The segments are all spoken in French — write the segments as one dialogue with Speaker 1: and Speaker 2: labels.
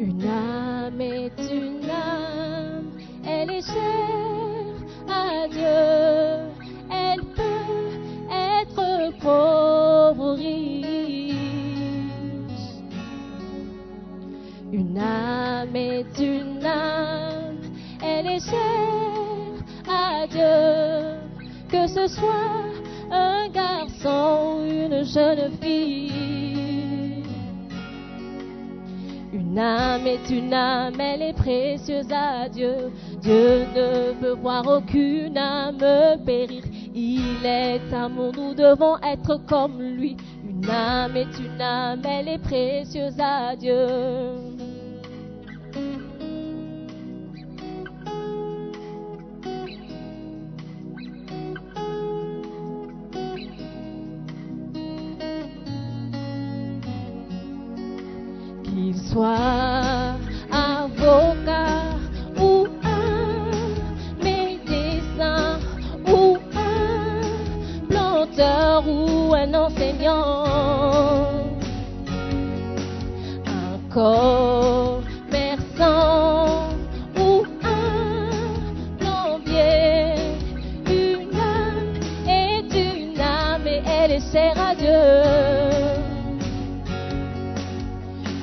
Speaker 1: Une âme est une âme, elle est chère à Dieu, elle peut être pauvre ou riche. Une âme est une âme, elle est chère à Dieu, que ce soit un garçon ou une jeune fille. Âme est une âme, elle est précieuse à Dieu. Dieu ne veut voir aucune âme périr. Il est amour, nous devons être comme lui. Une âme est une âme, elle est précieuse à Dieu. Commerçant ou un plombier, une âme est une âme et elle est chère à Dieu.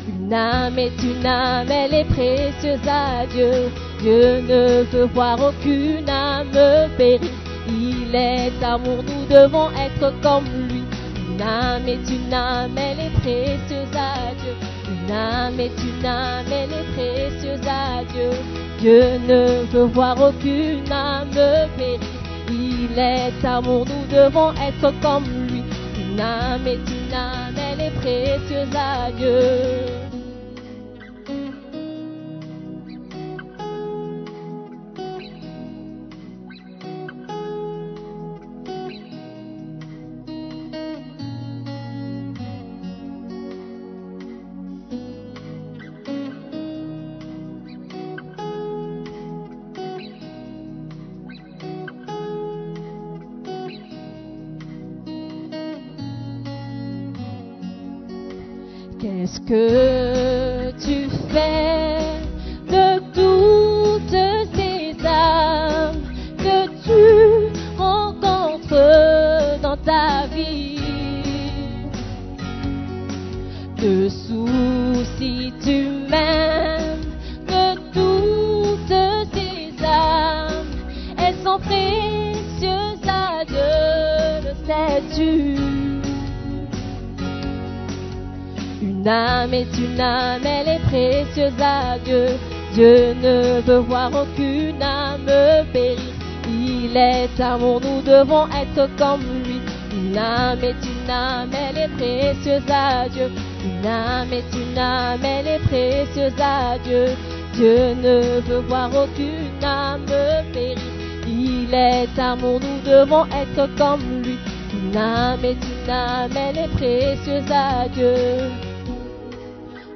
Speaker 1: Une âme est une âme, elle est précieuse à Dieu. Dieu ne veut voir aucune âme périr. Il est amour, nous devons être comme lui. Une âme est une âme, elle est précieuse. Une âme est une âme, elle est précieuse à Dieu. Dieu ne veut voir aucune âme périr. Il est amour, nous devons être comme lui. Une âme est une âme, elle est précieuse à Dieu. Dieu. Ne veut voir aucune âme périr. Il est amour, nous devons être comme lui. Une âme est une âme, elle est précieuse à Dieu. Une âme est une âme, elle est précieuse à Dieu. Dieu ne veut voir aucune âme périr. Il est amour, nous devons être comme lui. Une âme est une âme, elle est précieuse à Dieu.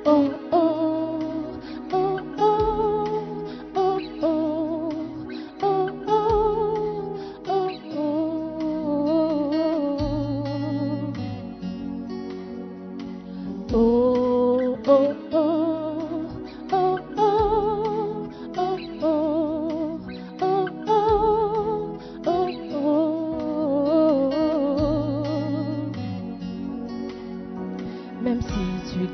Speaker 1: Oh,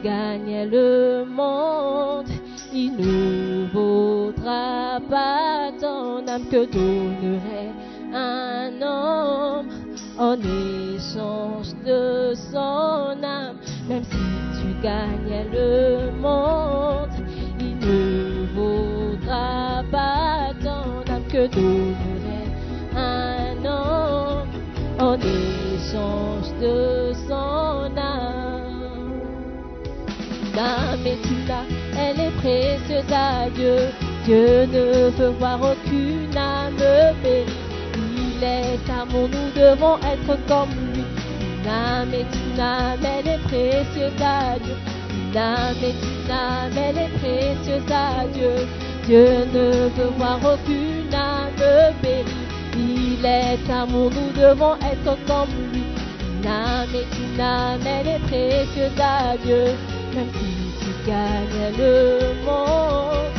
Speaker 1: gagnes le monde, il ne vaudra pas ton âme que donnerait un homme en échange de son âme. Même si tu gagnes le monde, il ne vaudra pas ton âme que donnerait un homme en échange de Âme, elle est précieuse à Dieu. Dieu ne veut voir aucune âme périr. Il est amour, nous devons être comme lui. Une âme est une âme, elle est précieuse à Dieu. Une âme est une âme, elle est précieuse à Dieu. Dieu ne veut voir aucune âme périr. Il est amour, nous devons être comme lui. Une âme est une âme, elle est précieuse à Dieu. Même si gagne le monde,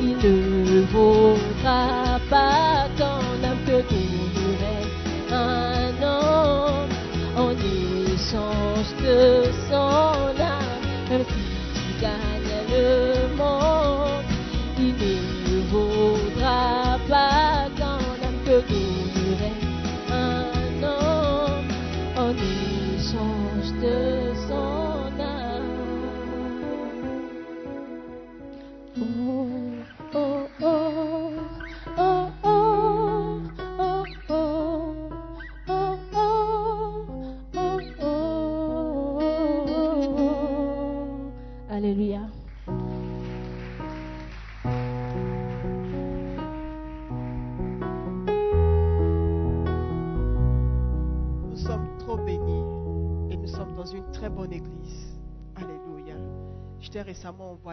Speaker 1: il ne vaudra pas ton âme que donnerait un homme. En échange de son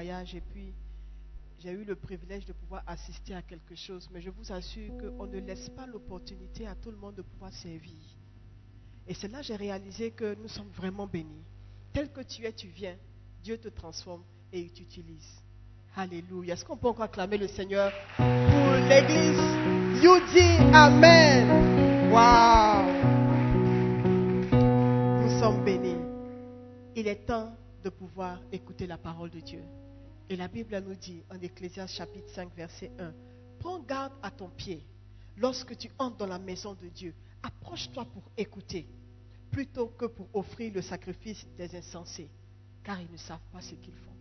Speaker 2: et puis j'ai eu le privilège de pouvoir assister à quelque chose, mais je vous assure qu'on ne laisse pas l'opportunité à tout le monde de pouvoir servir. Et c'est là que j'ai réalisé que nous sommes vraiment bénis. Tel que tu es, tu viens. Dieu te transforme et il t'utilise. Alléluia. Est-ce qu'on peut encore acclamer le Seigneur pour l'église? You dis Amen. Wow. Nous sommes bénis. Il est temps de pouvoir écouter la parole de Dieu. Et la Bible nous dit en Ecclésiaste chapitre 5 verset 1, prends garde à ton pied lorsque tu entres dans la maison de Dieu. Approche-toi pour écouter plutôt que pour offrir le sacrifice des insensés, car ils ne savent pas ce qu'ils font.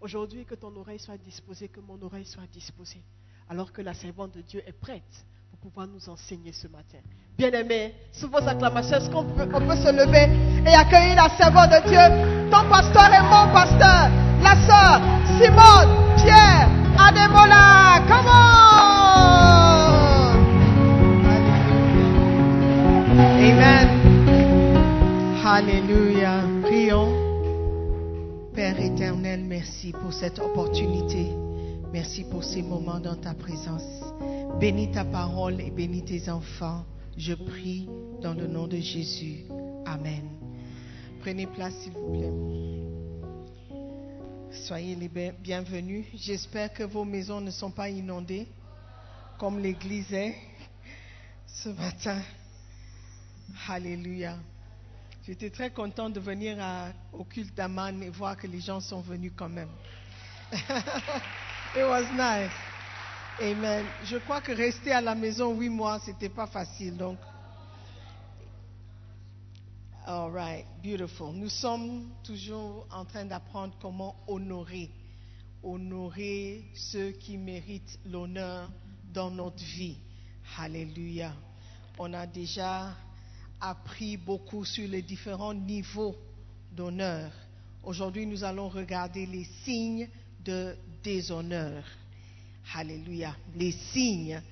Speaker 2: Aujourd'hui, que ton oreille soit disposée, que mon oreille soit disposée, alors que la servante de Dieu est prête pour pouvoir nous enseigner ce matin. Bien-aimés, sous vos acclamations, est-ce qu'on peut, se lever et accueillir la servante de Dieu? Ton pasteur est mon pasteur, la sœur Simone, Pierre, Ademola, come on Amen.
Speaker 3: Alléluia. Prions. Père éternel, merci pour cette opportunité. Merci pour ces moments dans ta présence. Bénis ta parole et bénis tes enfants. Je prie dans le nom de Jésus. Amen. Prenez place, s'il vous plaît. Soyez les bien- bienvenus. J'espère que vos maisons ne sont pas inondées comme l'église est ce matin. Alléluia. J'étais très contente de venir au culte d'Aman et voir que les gens sont venus quand même. It was nice. Amen. Je crois que rester à la maison huit mois, c'était pas facile. Donc, all right, beautiful. Nous sommes toujours en train d'apprendre comment honorer, honorer ceux qui méritent l'honneur dans notre vie. Alléluia. On a déjà appris beaucoup sur les différents niveaux d'honneur. Aujourd'hui, nous allons regarder les signes de déshonneur. Alléluia. Les signes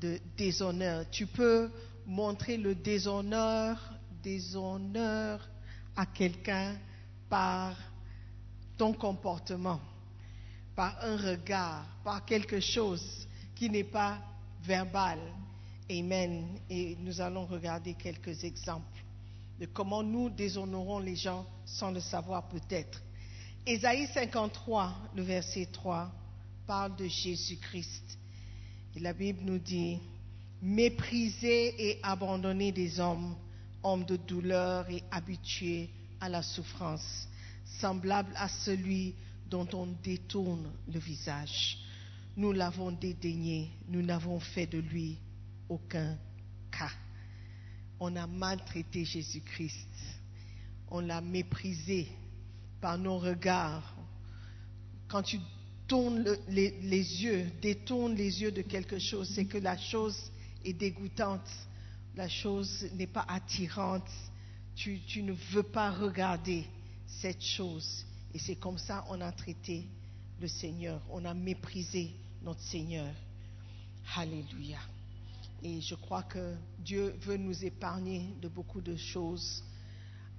Speaker 3: de déshonneur. Tu peux montrer le déshonneur, déshonneur à quelqu'un par ton comportement, par un regard, par quelque chose qui n'est pas verbal. Amen. Et nous allons regarder quelques exemples de comment nous déshonorons les gens sans le savoir peut-être. Ésaïe 53, le verset 3, parle de Jésus-Christ. Et la Bible nous dit, méprisé et abandonné des hommes, hommes de douleur et habitués à la souffrance, semblable à celui dont on détourne le visage. Nous l'avons dédaigné, nous n'avons fait de lui aucun cas. On a maltraité Jésus-Christ, on l'a méprisé par nos regards. Quand tu tournes le- les, les yeux, détournes les yeux de quelque chose, c'est que la chose est dégoûtante, la chose n'est pas attirante, tu, ne veux pas regarder cette chose. Et c'est comme ça on a traité le Seigneur, on a méprisé notre Seigneur. Alléluia. Et je crois que Dieu veut nous épargner de beaucoup de choses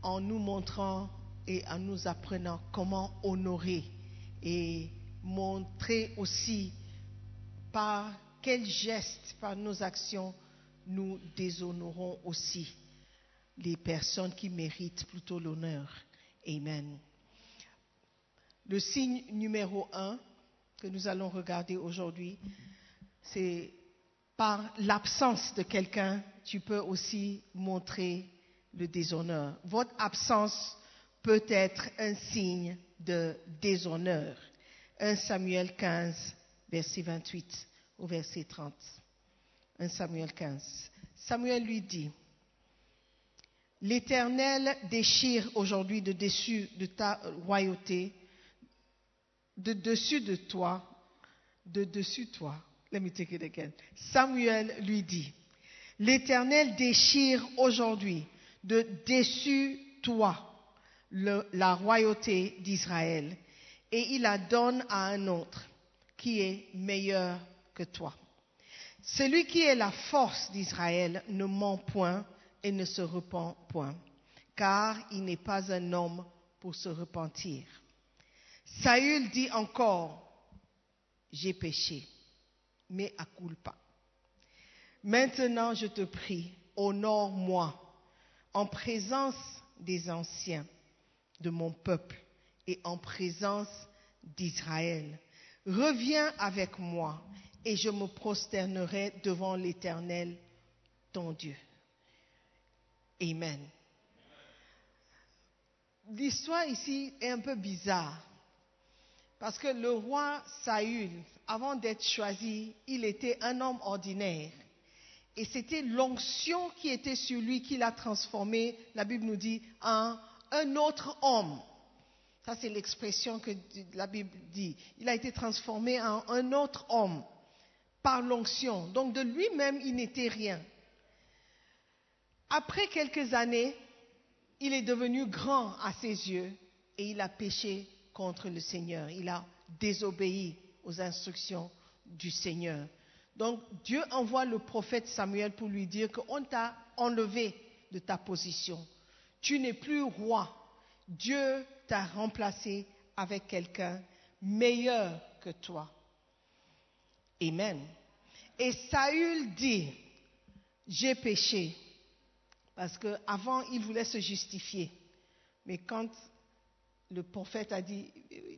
Speaker 3: en nous montrant et en nous apprenant comment honorer et montrer aussi par quels gestes, par nos actions, nous déshonorons aussi les personnes qui méritent plutôt l'honneur. Amen. Le signe numéro un que nous allons regarder aujourd'hui, c'est par l'absence de quelqu'un, tu peux aussi montrer le déshonneur. Votre absence peut être un signe de déshonneur. 1 Samuel 15, verset 28 au verset 30. 1 Samuel 15. Samuel lui dit, L'Éternel déchire aujourd'hui de dessus de ta royauté, de dessus de toi, de dessus toi. Let me take it again. Samuel lui dit, L'Éternel déchire aujourd'hui de dessus toi la royauté d'Israël et il la donne à un autre qui est meilleur que toi. Celui qui est la force d'Israël ne ment point et ne se repent point, car il n'est pas un homme pour se repentir. Saül dit encore, j'ai péché, mais à culpa. Maintenant, je te prie, honore-moi en présence des anciens de mon peuple et en présence d'Israël. Reviens avec moi et je me prosternerai devant l'Éternel, ton Dieu. Amen. L'histoire ici est un peu bizarre. Parce que le roi Saül, avant d'être choisi, il était un homme ordinaire. Et c'était l'onction qui était sur lui qui l'a transformé, la Bible nous dit, en un autre homme. Ça, c'est l'expression que la Bible dit. Il a été transformé en un autre homme par l'onction. Donc de lui-même, il n'était rien. Après quelques années, il est devenu grand à ses yeux et il a péché contre le Seigneur. Il a désobéi aux instructions du Seigneur. Donc Dieu envoie le prophète Samuel pour lui dire qu'on t'a enlevé de ta position. Tu n'es plus roi. Dieu t'a remplacé avec quelqu'un meilleur que toi. Amen. Et Saül dit, j'ai péché. Parce qu'avant, il voulait se justifier. Mais quand le prophète a dit,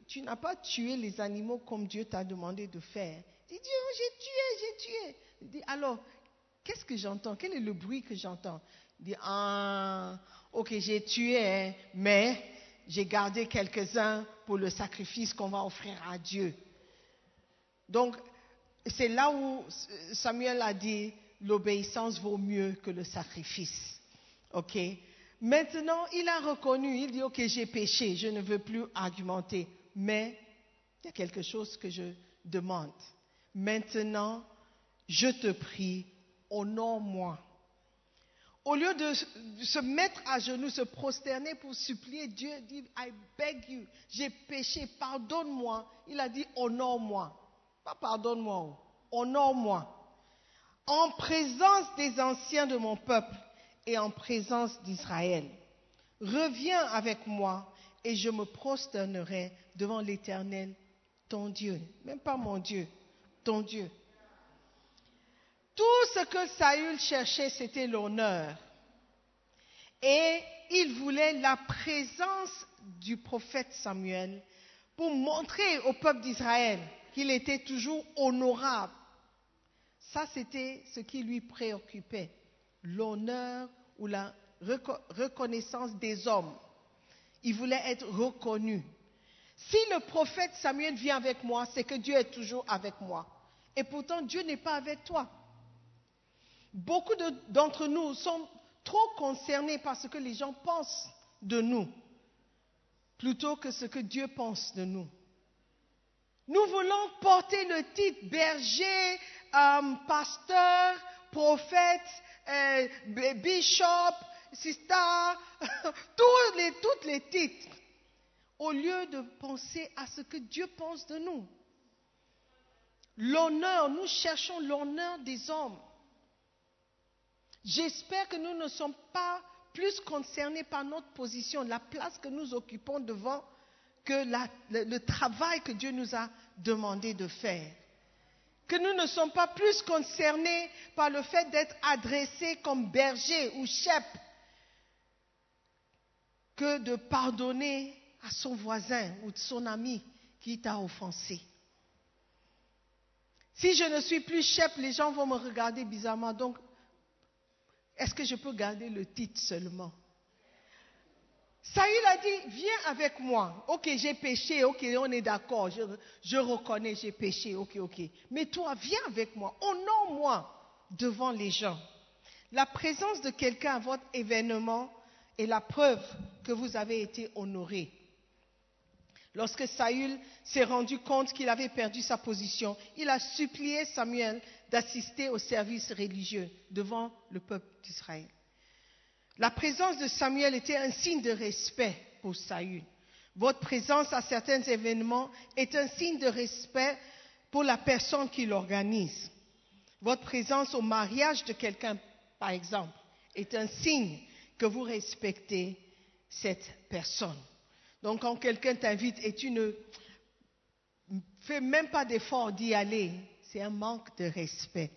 Speaker 3: tu n'as pas tué les animaux comme Dieu t'a demandé de faire. Il dit, oh, j'ai tué, j'ai tué. Il dit, alors, qu'est-ce que j'entends? Quel est le bruit que j'entends? Il dit, ah, ok, j'ai tué, hein, mais j'ai gardé quelques-uns pour le sacrifice qu'on va offrir à Dieu. Donc, c'est là où Samuel a dit, l'obéissance vaut mieux que le sacrifice. OK? Maintenant, il a reconnu, il dit, OK, j'ai péché, je ne veux plus argumenter, mais il y a quelque chose que je demande. Maintenant, je te prie, honore-moi. Au lieu de se mettre à genoux, se prosterner pour supplier, Dieu dit, I beg you, j'ai péché, pardonne-moi. Il a dit, honore-moi. Pas pardonne-moi, honore-moi. En présence des anciens de mon peuple et en présence d'Israël. Reviens avec moi et je me prosternerai devant l'Éternel, ton Dieu. Même pas mon Dieu, ton Dieu. Tout ce que Saül cherchait, c'était l'honneur. Et il voulait la présence du prophète Samuel pour montrer au peuple d'Israël qu'il était toujours honorable. Ça, c'était ce qui lui préoccupait, l'honneur ou la reconnaissance des hommes. Il voulait être reconnu. Si le prophète Samuel vient avec moi, c'est que Dieu est toujours avec moi. Et pourtant, Dieu n'est pas avec toi. Beaucoup d'entre nous sont trop concernés par ce que les gens pensent de nous, plutôt que ce que Dieu pense de nous. Nous voulons porter le titre berger, euh, pasteur, prophète, euh, bishop, sister, tous les, tous les titres, au lieu de penser à ce que Dieu pense de nous. L'honneur, nous cherchons l'honneur des hommes. J'espère que nous ne sommes pas plus concernés par notre position, la place que nous occupons devant, que le, travail que Dieu nous a demandé de faire. Que nous ne sommes pas plus concernés par le fait d'être adressés comme bergers ou chefs que de pardonner à son voisin ou de son ami qui t'a offensé. Si je ne suis plus chef, les gens vont me regarder bizarrement. Donc, est-ce que je peux garder le titre seulement? Saül a dit, viens avec moi. Ok, j'ai péché, ok, on est d'accord, je, reconnais, j'ai péché, ok, ok. Mais toi, viens avec moi, honore-moi devant les gens. La présence de quelqu'un à votre événement est la preuve que vous avez été honoré. Lorsque Saül s'est rendu compte qu'il avait perdu sa position, il a supplié Samuel d'assister au service religieux devant le peuple d'Israël. La présence de Samuel était un signe de respect pour Saül. Votre présence à certains événements est un signe de respect pour la personne qui l'organise. Votre présence au mariage de quelqu'un, par exemple, est un signe que vous respectez cette personne. Donc quand quelqu'un t'invite et tu ne fais même pas d'effort d'y aller, c'est un manque de respect.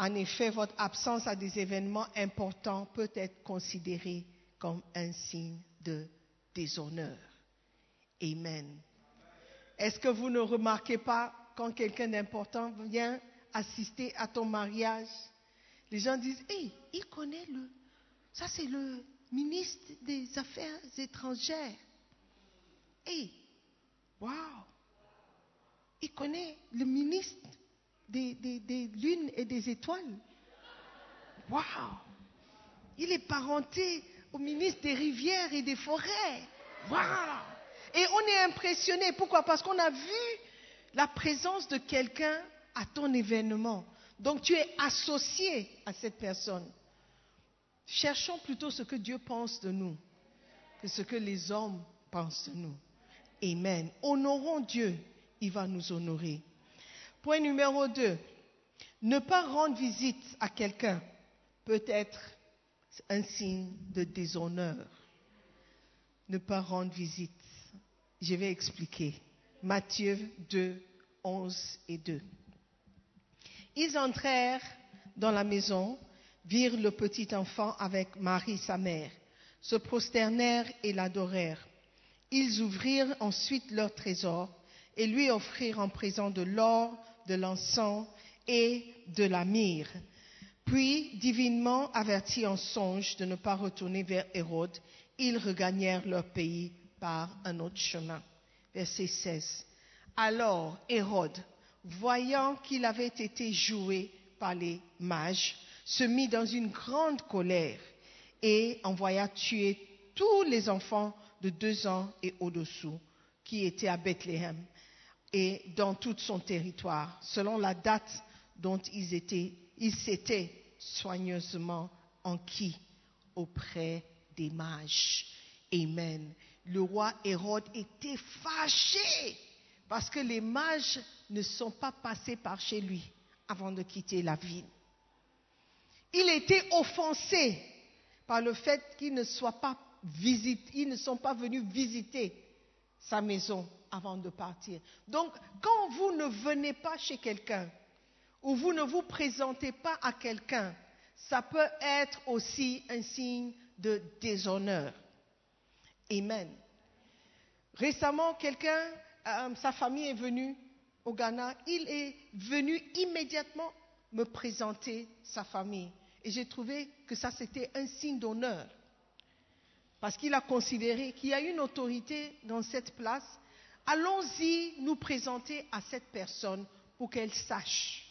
Speaker 3: En effet, votre absence à des événements importants peut être considérée comme un signe de déshonneur. Amen. Est-ce que vous ne remarquez pas quand quelqu'un d'important vient assister à ton mariage, les gens disent, hé, il connaît le, ça c'est le ministre des Affaires étrangères. Hé, wow, il connaît le ministre des, lunes et des étoiles. Waouh! Il est parenté au ministre des rivières et des forêts. Waouh! Et on est impressionné. Pourquoi? Parce qu'on a vu la présence de quelqu'un à ton événement. Donc tu es associé à cette personne. Cherchons plutôt ce que Dieu pense de nous que ce que les hommes pensent de nous. Amen. Honorons Dieu, il va nous honorer. Point numéro 2. Ne pas rendre visite à quelqu'un peut être un signe de déshonneur. Ne pas rendre visite. Je vais expliquer. Matthieu 2, 11 et 2. Ils entrèrent dans la maison, virent le petit enfant avec Marie, sa mère, se prosternèrent et l'adorèrent. Ils ouvrirent ensuite leur trésor et lui offrirent en présent de l'or, de l'encens et de la myrrhe. Puis, divinement avertis en songe de ne pas retourner vers Hérode, ils regagnèrent leur pays par un autre chemin. Verset 16. Alors Hérode, voyant qu'il avait été joué par les mages, se mit dans une grande colère et envoya tuer tous les enfants de deux ans et au-dessous qui étaient à Bethléem et dans tout son territoire, selon la date dont ils étaient, ils s'étaient soigneusement enquis auprès des mages. Amen. Le roi Hérode était fâché parce que les mages ne sont pas passés par chez lui avant de quitter la ville. Il était offensé par le fait qu'ils ne soient pas ils ne sont pas venus visiter sa maison avant de partir. Donc, quand vous ne venez pas chez quelqu'un ou vous ne vous présentez pas à quelqu'un, ça peut être aussi un signe de déshonneur. Amen. Récemment, quelqu'un, euh, sa famille est venue au Ghana, il est venu immédiatement me présenter sa famille. Et j'ai trouvé que ça, c'était un signe d'honneur. Parce qu'il a considéré qu'il y a une autorité dans cette place allons-y nous présenter à cette personne pour qu'elle sache.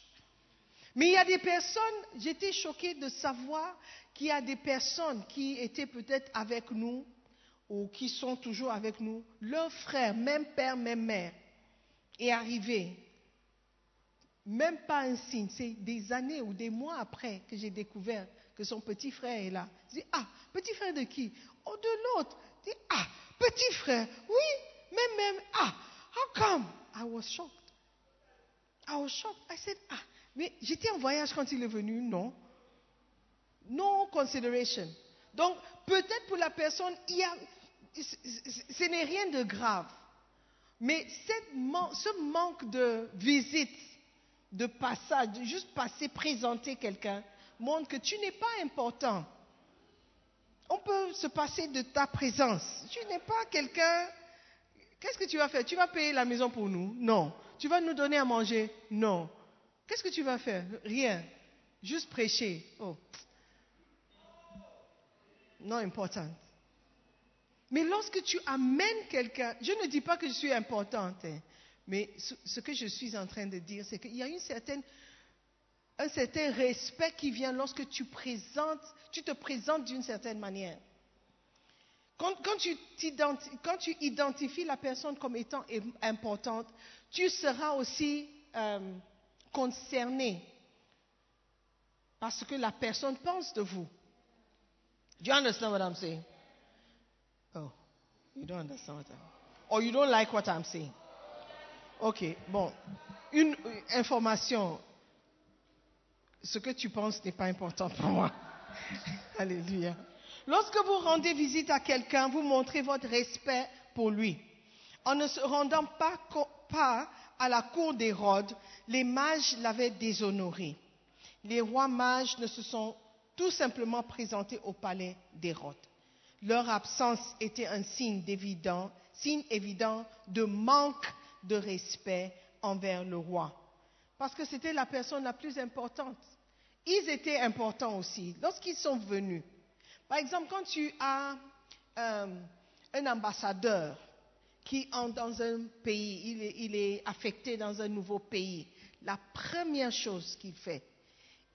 Speaker 3: Mais il y a des personnes, j'étais choquée de savoir qu'il y a des personnes qui étaient peut-être avec nous ou qui sont toujours avec nous, leur frère, même père, même mère, est arrivé. Même pas un signe, c'est des années ou des mois après que j'ai découvert que son petit frère est là. Je dis, ah, petit frère de qui? De l'autre. Ah, petit frère, oui, même, même, ah, how come? I was shocked. I was shocked. I said, ah, mais j'étais en voyage quand il est venu, non. No consideration. Donc, peut-être pour la personne, il a, ce n'est rien de grave. Mais ce manque de visite, de passage, juste passer, présenter quelqu'un, montre que tu n'es pas important On peut se passer de ta présence. Tu n'es pas quelqu'un. Qu'est-ce que tu vas faire? Tu vas payer la maison pour nous? Non. Tu vas nous donner à manger? Non. Qu'est-ce que tu vas faire? Rien. Juste prêcher. Oh. Non important. Mais lorsque tu amènes quelqu'un, je ne dis pas que je suis importante, hein, mais ce que je suis en train de dire, c'est qu'il y a une certaine, un certain respect qui vient lorsque tu, te présentes d'une certaine manière. Quand, tu identifies la personne comme étant importante, tu seras aussi euh, concerné par ce que la personne pense de vous. Do you understand what I'm saying? Oh, you don't understand what I'm Or you don't like what I'm saying. Ok, bon. Une information. Ce que tu penses n'est pas important pour moi. Alléluia. Lorsque vous rendez visite à quelqu'un, vous montrez votre respect pour lui. En ne se rendant pas, à la cour d'Hérode, les mages l'avaient déshonoré. Les rois mages ne se sont tout simplement présentés au palais d'Hérode. Leur absence était un signe évident, signe évident de manque de respect envers le roi. Parce que c'était la personne la plus importante. Ils étaient importants aussi lorsqu'ils sont venus. Par exemple, quand tu as euh, un ambassadeur qui entre dans un pays, il est, il est affecté dans un nouveau pays, la première chose qu'il fait,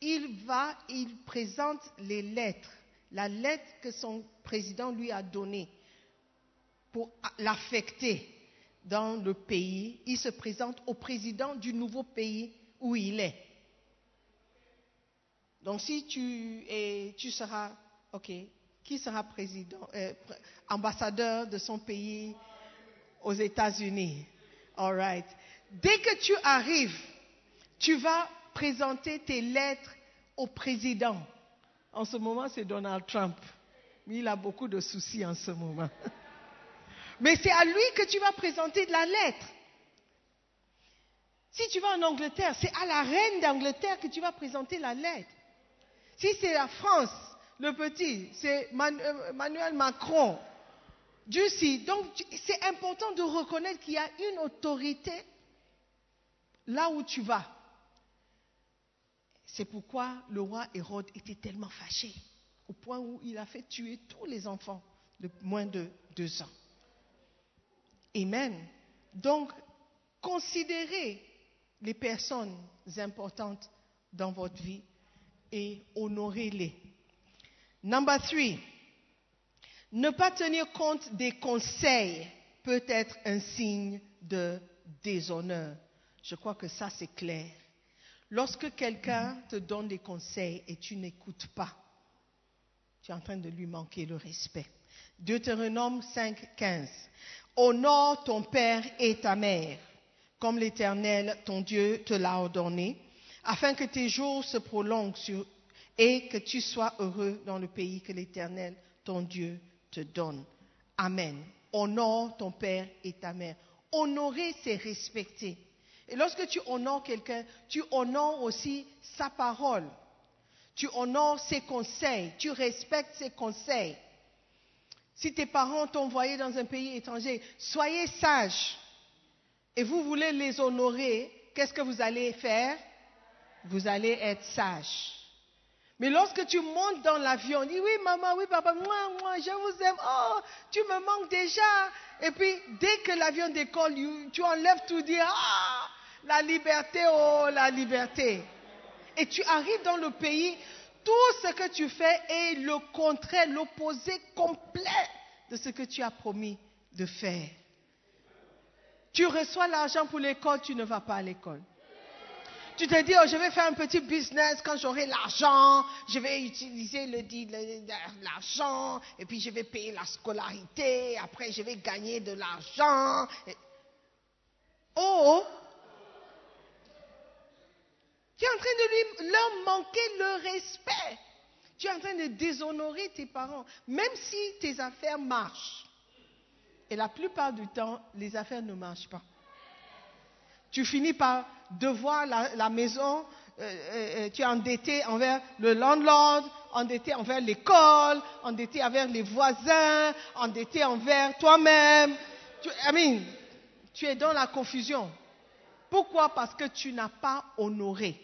Speaker 3: il va, il présente les lettres la lettre que son président lui a donnée pour l'affecter dans le pays, il se présente au président du nouveau pays où il est. Donc si tu, es, tu seras, ok, qui sera président, euh, ambassadeur de son pays aux États-Unis? All right. Dès que tu arrives, tu vas présenter tes lettres au président. En ce moment, c'est Donald Trump. Mais il a beaucoup de soucis en ce moment. Mais c'est à lui que tu vas présenter de la lettre. Si tu vas en Angleterre, c'est à la reine d'Angleterre que tu vas présenter la lettre. Si c'est la France, le petit, c'est euh, Emmanuel Macron. Dieu si. Donc, c'est important de reconnaître qu'il y a une autorité là où tu vas. C'est pourquoi le roi Hérode était tellement fâché, au point où il a fait tuer tous les enfants de moins de deux ans. Amen. Donc, considérez les personnes importantes dans votre vie et honorez-les. Number three, ne pas tenir compte des conseils peut être un signe de déshonneur. Je crois que ça, c'est clair. Lorsque quelqu'un te donne des conseils et tu n'écoutes pas, tu es en train de lui manquer le respect. Deutéronome 5, 15. Honore ton père et ta mère, comme l'Éternel, ton Dieu, te l'a ordonné, afin que tes jours se prolongent et que tu sois heureux dans le pays que l'Éternel, ton Dieu, te donne. Amen. Honore ton père et ta mère. Honorer, c'est respecter. Et lorsque tu honores quelqu'un, tu honores aussi sa parole. Tu honores ses conseils. Tu respectes ses conseils. Si tes parents t'ont envoyé dans un pays étranger, soyez sages. Et vous voulez les honorer, qu'est-ce que vous allez faire? Vous allez être sage. Mais lorsque tu montes dans l'avion, dis oui maman, oui papa, moi, moi, je vous aime, oh, tu me manques déjà. Et puis dès que l'avion décolle, tu enlèves tout, dis ah, la liberté, oh, la liberté. Et tu arrives dans le pays, tout ce que tu fais est le contraire, l'opposé complet de ce que tu as promis de faire. Tu reçois l'argent pour l'école, tu ne vas pas à l'école. Tu te dis, oh, je vais faire un petit business quand j'aurai l'argent, je vais utiliser l'argent, et puis je vais payer la scolarité, après je vais gagner de l'argent. Oh, tu es en train de leur manquer le respect. Tu es en train de déshonorer tes parents, même si tes affaires marchent. Et la plupart du temps, les affaires ne marchent pas. Tu finis par devoir la, maison, euh, euh, euh, tu es endetté envers le landlord, endetté envers l'école, endetté envers les voisins, endetté envers toi-même. Tu, tu es dans la confusion. Pourquoi? Parce que tu n'as pas honoré.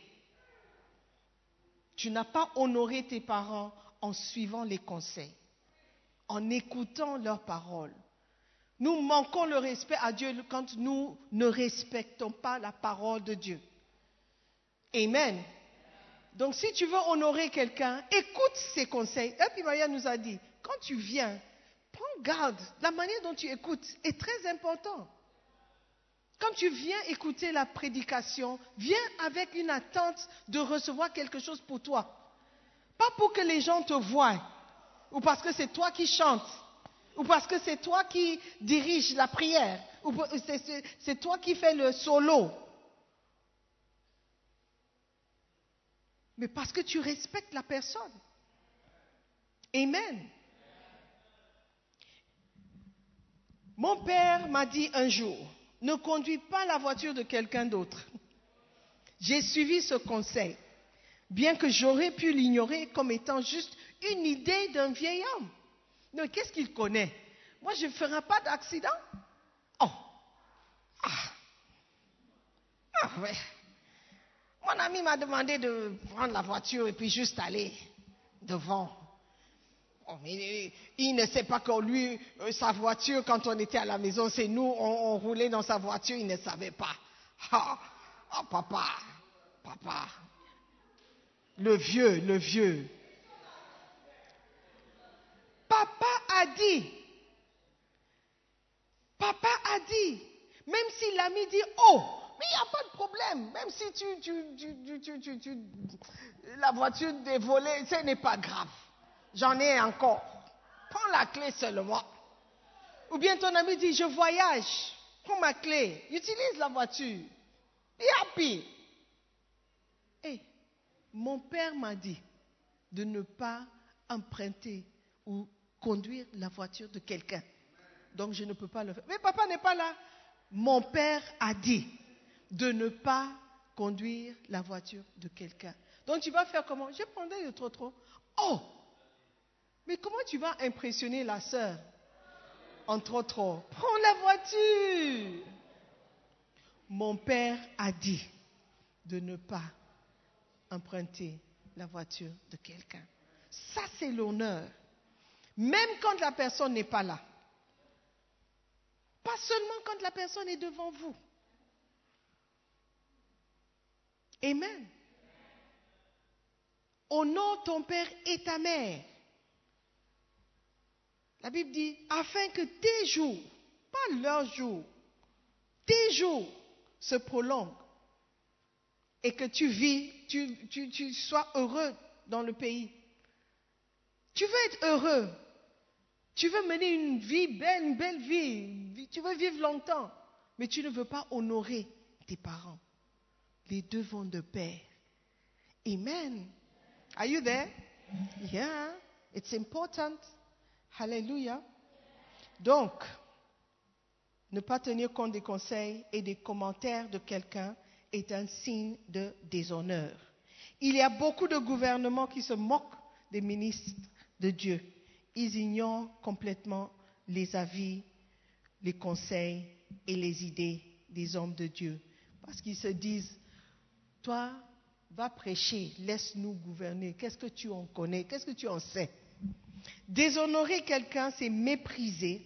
Speaker 3: Tu n'as pas honoré tes parents en suivant les conseils, en écoutant leurs paroles. Nous manquons le respect à Dieu quand nous ne respectons pas la parole de Dieu. Amen. Donc si tu veux honorer quelqu'un, écoute ses conseils. Et puis nous a dit, quand tu viens, prends garde. La manière dont tu écoutes est très importante. Quand tu viens écouter la prédication, viens avec une attente de recevoir quelque chose pour toi. Pas pour que les gens te voient, ou parce que c'est toi qui chantes, ou parce que c'est toi qui diriges la prière, ou c'est toi qui fais le solo. Mais parce que tu respectes la personne. Amen. Mon père m'a dit un jour, ne conduis pas la voiture de quelqu'un d'autre. J'ai suivi ce conseil, bien que j'aurais pu l'ignorer comme étant juste une idée d'un vieil homme. Mais qu'est-ce qu'il connaît? Moi, je ne ferai pas d'accident. Oh Ah Ah ouais. Mon ami m'a demandé de prendre la voiture et puis juste aller devant. Il ne sait pas que lui, euh, sa voiture, quand on était à la maison, c'est nous, on, roulait dans sa voiture, il ne savait pas. Oh, papa, papa, le vieux, le vieux. Papa a dit, papa a dit, même si l'ami dit, oh, mais il n'y a pas de problème, même si tu, tu, tu, la voiture est volée, ce n'est pas grave. J'en ai encore. Prends la clé seulement. Ou bien ton ami dit, je voyage. Prends ma clé. Utilise la voiture. Be happy. Et mon père m'a dit de ne pas emprunter ou conduire la voiture de quelqu'un. Donc je ne peux pas le faire. Mais papa n'est pas là. Mon père a dit de ne pas conduire la voiture de quelqu'un. Donc tu vas faire comment? Je prendrai le trop. Oh mais comment tu vas impressionner la sœur? En trop trop Prends la voiture. Mon père a dit de ne pas emprunter la voiture de quelqu'un. Ça, c'est l'honneur. Même quand la personne n'est pas là. Pas seulement quand la personne est devant vous. Amen. Honore ton père et ta mère. La Bible dit, afin que tes jours, pas leurs jours, tes jours se prolongent et que tu vis, tu, tu, sois heureux dans le pays. Tu veux être heureux. Tu veux mener une vie belle, une belle vie. Tu veux vivre longtemps. Mais tu ne veux pas honorer tes parents. Les deux vont de pair. Amen. Are you there? Yeah. It's important. Alléluia. Donc, ne pas tenir compte des conseils et des commentaires de quelqu'un est un signe de déshonneur. Il y a beaucoup de gouvernements qui se moquent des ministres de Dieu. Ils ignorent complètement les avis, les conseils et les idées des hommes de Dieu. Parce qu'ils se disent, toi, va prêcher, laisse-nous gouverner. Qu'est-ce que tu en connais? Qu'est-ce que tu en sais? Déshonorer quelqu'un, c'est mépriser,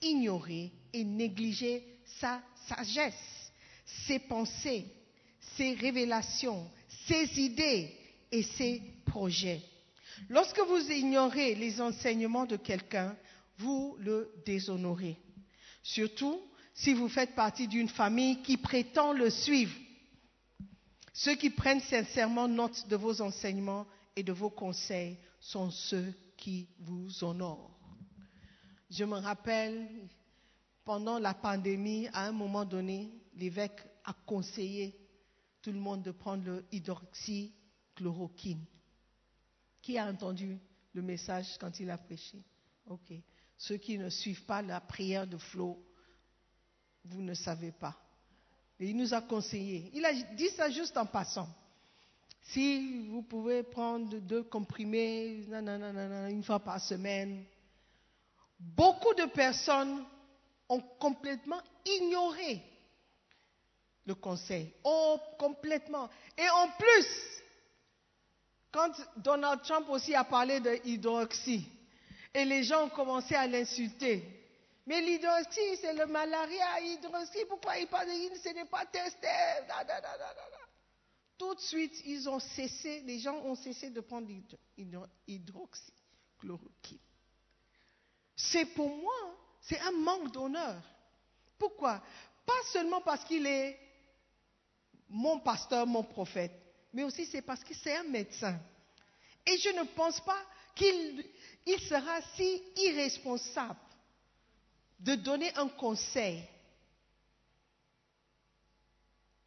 Speaker 3: ignorer et négliger sa sagesse, ses pensées, ses révélations, ses idées et ses projets. Lorsque vous ignorez les enseignements de quelqu'un, vous le déshonorez. Surtout si vous faites partie d'une famille qui prétend le suivre. Ceux qui prennent sincèrement note de vos enseignements et de vos conseils sont ceux qui vous honore. Je me rappelle, pendant la pandémie, à un moment donné, l'évêque a conseillé tout le monde de prendre le hydroxychloroquine. Qui a entendu le message quand il a prêché? Ok. Ceux qui ne suivent pas la prière de Flo, vous ne savez pas. il nous a conseillé. Il a dit ça juste en passant. Si vous pouvez prendre deux comprimés une fois par semaine, beaucoup de personnes ont complètement ignoré le conseil. Oh, complètement. Et en plus, quand Donald Trump aussi a parlé de hydroxy, et les gens ont commencé à l'insulter. Mais l'hydroxy, c'est le malaria, hydroxy, pourquoi il parle de ce n'est pas testé Tout de suite, ils ont cessé, les gens ont cessé de prendre l'hydroxychloroquine. C'est pour moi, c'est un manque d'honneur. Pourquoi? Pas seulement parce qu'il est mon pasteur, mon prophète, mais aussi c'est parce que c'est un médecin. Et je ne pense pas qu'il sera si irresponsable de donner un conseil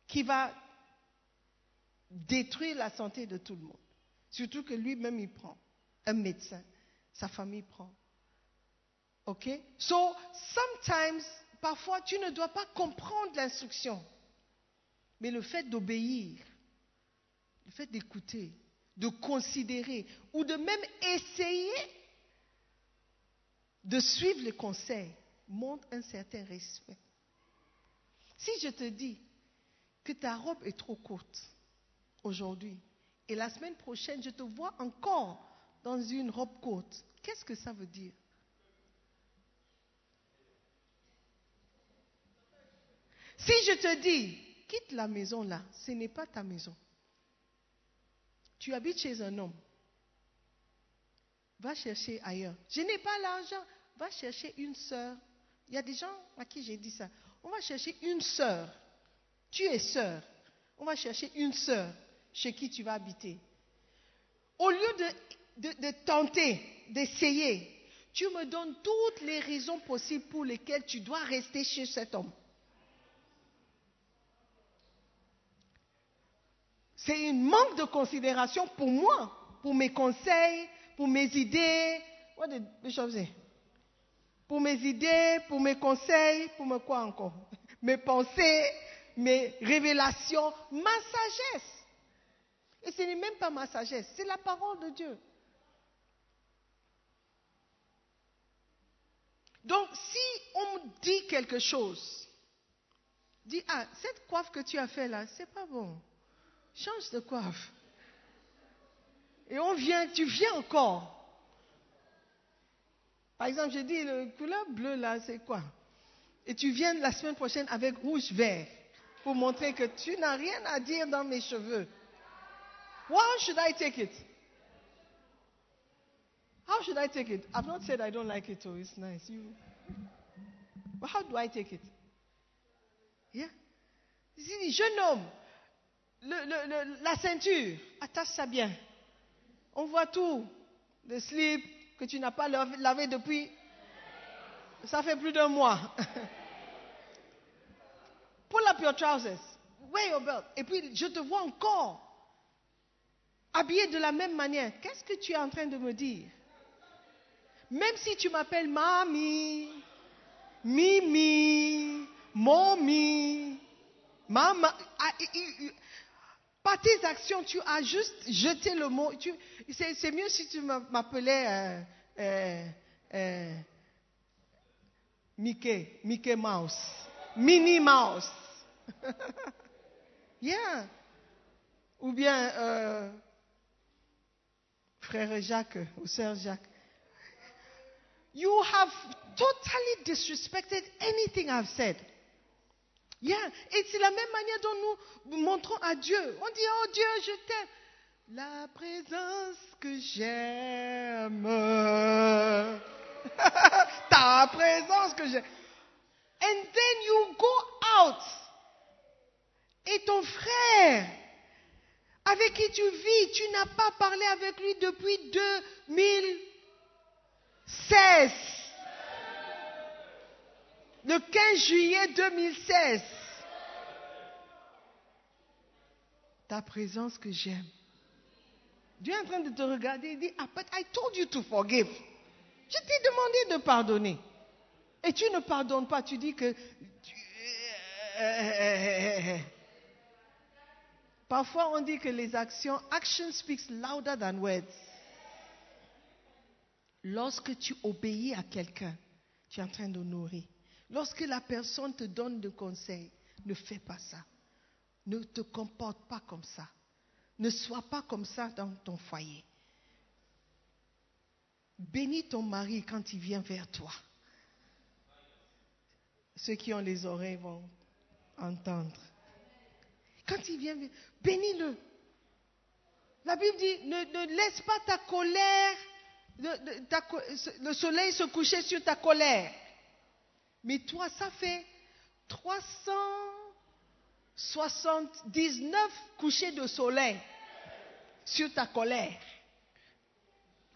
Speaker 3: qui va détruire la santé de tout le monde. Surtout que lui-même, il prend. Un médecin, sa famille prend. OK? So, sometimes, parfois, tu ne dois pas comprendre l'instruction. Mais le fait d'obéir, le fait d'écouter, de considérer ou de même essayer de suivre les conseils montre un certain respect. Si je te dis que ta robe est trop courte aujourd'hui et la semaine prochaine je te vois encore dans une robe courte, qu'est-ce que ça veut dire? Si je te dis, quitte la maison là, ce n'est pas ta maison. Tu habites chez un homme. Va chercher ailleurs. Je n'ai pas l'argent. Va chercher une sœur. Il y a des gens à qui j'ai dit ça. On va chercher une sœur. Tu es sœur. On va chercher une sœur chez qui tu vas habiter. Au lieu de, tenter, d'essayer, tu me donnes toutes les raisons possibles pour lesquelles tu dois rester chez cet homme. C'est un manque de considération pour moi, pour mes conseils, pour mes idées. What did say? Pour mes idées, pour mes conseils, pour me quoi encore? Mes pensées, mes révélations, ma sagesse. Et ce n'est même pas ma sagesse, c'est la parole de Dieu. Donc, si on me dit quelque chose, dit, ah, cette coiffe que tu as fait là, c'est pas bon change de coiffe. Et on vient, tu viens encore. Par exemple, j'ai dit, le couleur bleue là, c'est quoi? Et tu viens la semaine prochaine avec rouge vert pour montrer que tu n'as rien à dire dans mes cheveux. How should I take it? How should I take it? I've not said I don't like it, oh, it's nice. You... But how do I take it? Yeah? Jeune homme, la ceinture, attache ça bien. On voit tout. Le slip que tu n'as pas lavé depuis, ça fait plus d'un mois. Pull up your trousers, wear your belt. Et puis je te vois encore habillé de la même manière. Qu'est-ce que tu es en train de me dire? Même si tu m'appelles mamie, mimi, mommy, maman, ah, par tes actions, tu as juste jeté le mot. C'est mieux si tu m'appelais euh, euh, euh, Mickey, Mickey Mouse, Minnie Mouse. yeah. Ou bien frère Jacques ou sœur Jacques. You have totally disrespected anything I've said. Et c'est la même manière dont nous montrons à Dieu. On dit, oh Dieu, je t'aime. La présence que j'aime. Ta présence que j'aime. And then you go out. Et ton frère, avec qui tu vis, tu n'as pas parlé avec lui depuis 2016 le 15 juillet 2016. Ta présence que j'aime. Dieu est en train de te regarder et dit, ah, I told you to forgive. Je t'ai demandé de pardonner. Et tu ne pardonnes pas, tu dis que... Parfois, on dit que les actions, action speaks louder than words. Lorsque tu obéis à quelqu'un, tu es en train d'honorer. Lorsque la personne te donne des conseils, ne fais pas ça. Ne te comporte pas comme ça. Ne sois pas comme ça dans ton foyer. Bénis ton mari quand il vient vers toi. Ceux qui ont les oreilles vont entendre. Quand il vient, bénis-le. La Bible dit, ne, laisse pas ta colère, le soleil se coucher sur ta colère. Mais toi, ça fait 379 couchers de soleil sur ta colère.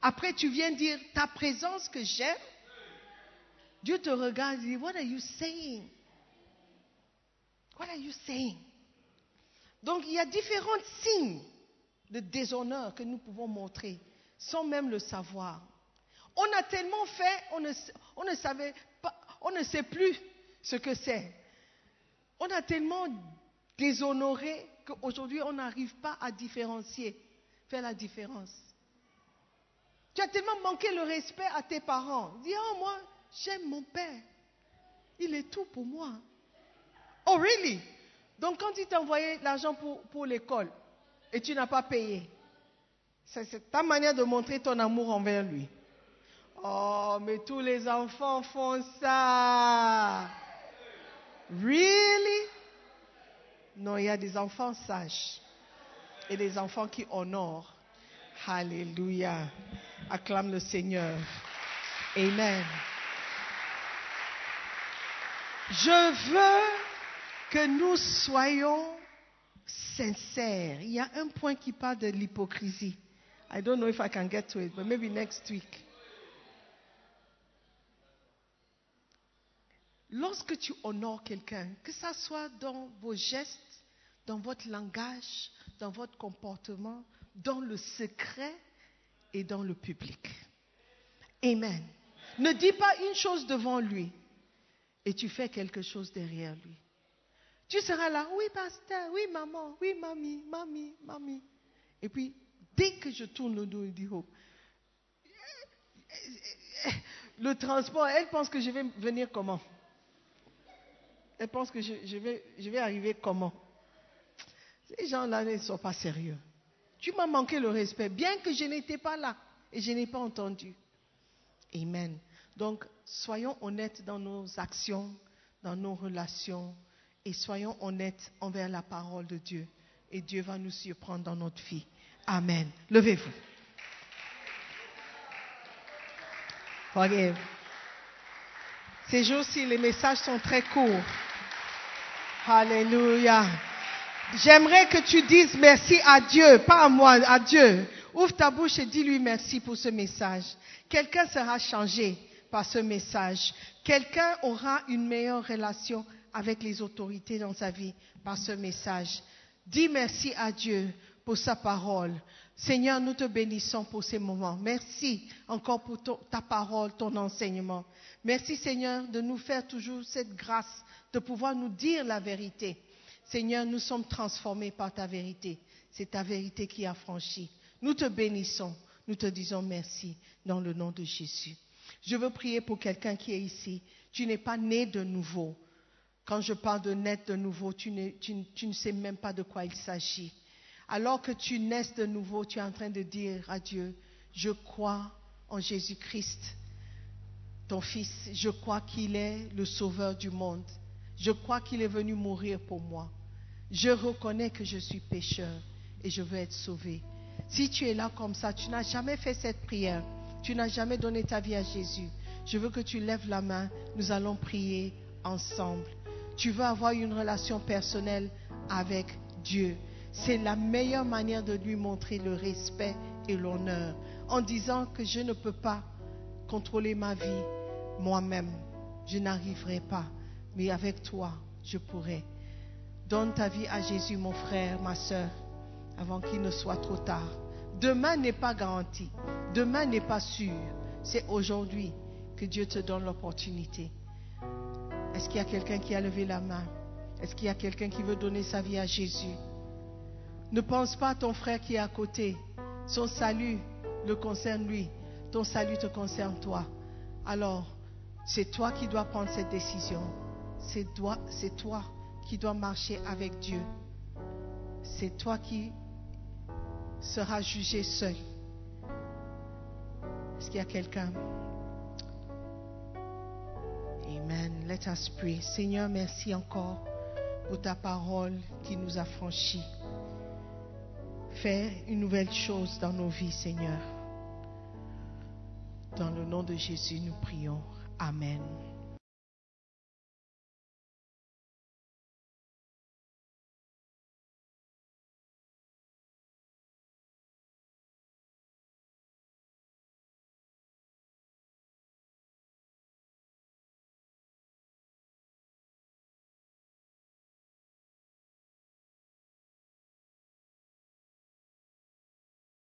Speaker 3: Après, tu viens dire ta présence que j'aime. Dieu te regarde et dit, What are you saying? What are you saying? Donc, il y a différents signes de déshonneur que nous pouvons montrer sans même le savoir. On a tellement fait, on ne, on ne savait pas, on ne sait plus ce que c'est. On a tellement déshonoré qu'aujourd'hui, on n'arrive pas à différencier, faire la différence. Tu as tellement manqué le respect à tes parents. Dis, oh, moi, j'aime mon père. Il est tout pour moi. Oh, really? Donc, quand il t'a envoyé l'argent pour, pour l'école et tu n'as pas payé, c'est ta manière de montrer ton amour envers lui. Oh, mais tous les enfants font ça. Really? Non, il y a des enfants sages et des enfants qui honorent. Alléluia. Acclame le Seigneur. Amen. Je veux que nous soyons sincères. Il y a un point qui parle de l'hypocrisie. I don't know if I can get to it, but maybe next week. Lorsque tu honores quelqu'un, que ce soit dans vos gestes, dans votre langage, dans votre comportement, dans le secret et dans le public. Amen. Ne dis pas une chose devant lui et tu fais quelque chose derrière lui. Tu seras là, oui pasteur, oui maman, oui mamie, mamie, mamie. Et puis, dès que je tourne le dos, il dit, oh, le transport, elle pense que je vais venir comment? Elle pense que je, vais, je vais arriver comment? Ces gens-là ne sont pas sérieux. Tu m'as manqué le respect, bien que je n'étais pas là et je n'ai pas entendu. Amen. Donc, soyons honnêtes dans nos actions, dans nos relations, et soyons honnêtes envers la parole de Dieu. Et Dieu va nous surprendre dans notre vie. Amen. Levez-vous. Forgive. Ces jours-ci, les messages sont très courts. Alléluia. J'aimerais que tu dises merci à Dieu, pas à moi, à Dieu. Ouvre ta bouche et dis-lui merci pour ce message. Quelqu'un sera changé par ce message. Quelqu'un aura une meilleure relation avec les autorités dans sa vie par ce message. Dis merci à Dieu pour sa parole. Seigneur, nous te bénissons pour ces moments. Merci encore pour ta parole, ton enseignement. Merci Seigneur de nous faire toujours cette grâce de pouvoir nous dire la vérité. Seigneur, nous sommes transformés par ta vérité. C'est ta vérité qui a franchi. Nous te bénissons. Nous te disons merci dans le nom de Jésus. Je veux prier pour quelqu'un qui est ici. Tu n'es pas né de nouveau. Quand je parle de naître de nouveau, tu, ne sais même pas de quoi il s'agit. Alors que tu naisses de nouveau, tu es en train de dire à Dieu, je crois en Jésus-Christ, ton Fils. Je crois qu'il est le Sauveur du monde. Je crois qu'il est venu mourir pour moi. Je reconnais que je suis pécheur et je veux être sauvé. Si tu es là comme ça, tu n'as jamais fait cette prière, tu n'as jamais donné ta vie à Jésus, je veux que tu lèves la main, nous allons prier ensemble. Tu veux avoir une relation personnelle avec Dieu. C'est la meilleure manière de lui montrer le respect et l'honneur en disant que je ne peux pas contrôler ma vie moi-même. Je n'arriverai pas, mais avec toi, je pourrai. Donne ta vie à Jésus, mon frère, ma soeur, avant qu'il ne soit trop tard. Demain n'est pas garanti. Demain n'est pas sûr. C'est aujourd'hui que Dieu te donne l'opportunité. Est-ce qu'il y a quelqu'un qui a levé la main? Est-ce qu'il y a quelqu'un qui veut donner sa vie à Jésus? Ne pense pas à ton frère qui est à côté. Son salut le concerne lui. Ton salut te concerne toi. Alors, c'est toi qui dois prendre cette décision. C'est toi, c'est toi qui dois marcher avec Dieu. C'est toi qui seras jugé seul. Est-ce qu'il y a quelqu'un? Amen. Let us pray. Seigneur, merci encore pour ta parole qui nous a franchis. Fais une nouvelle chose dans nos vies, Seigneur. Dans le nom de Jésus, nous prions. Amen.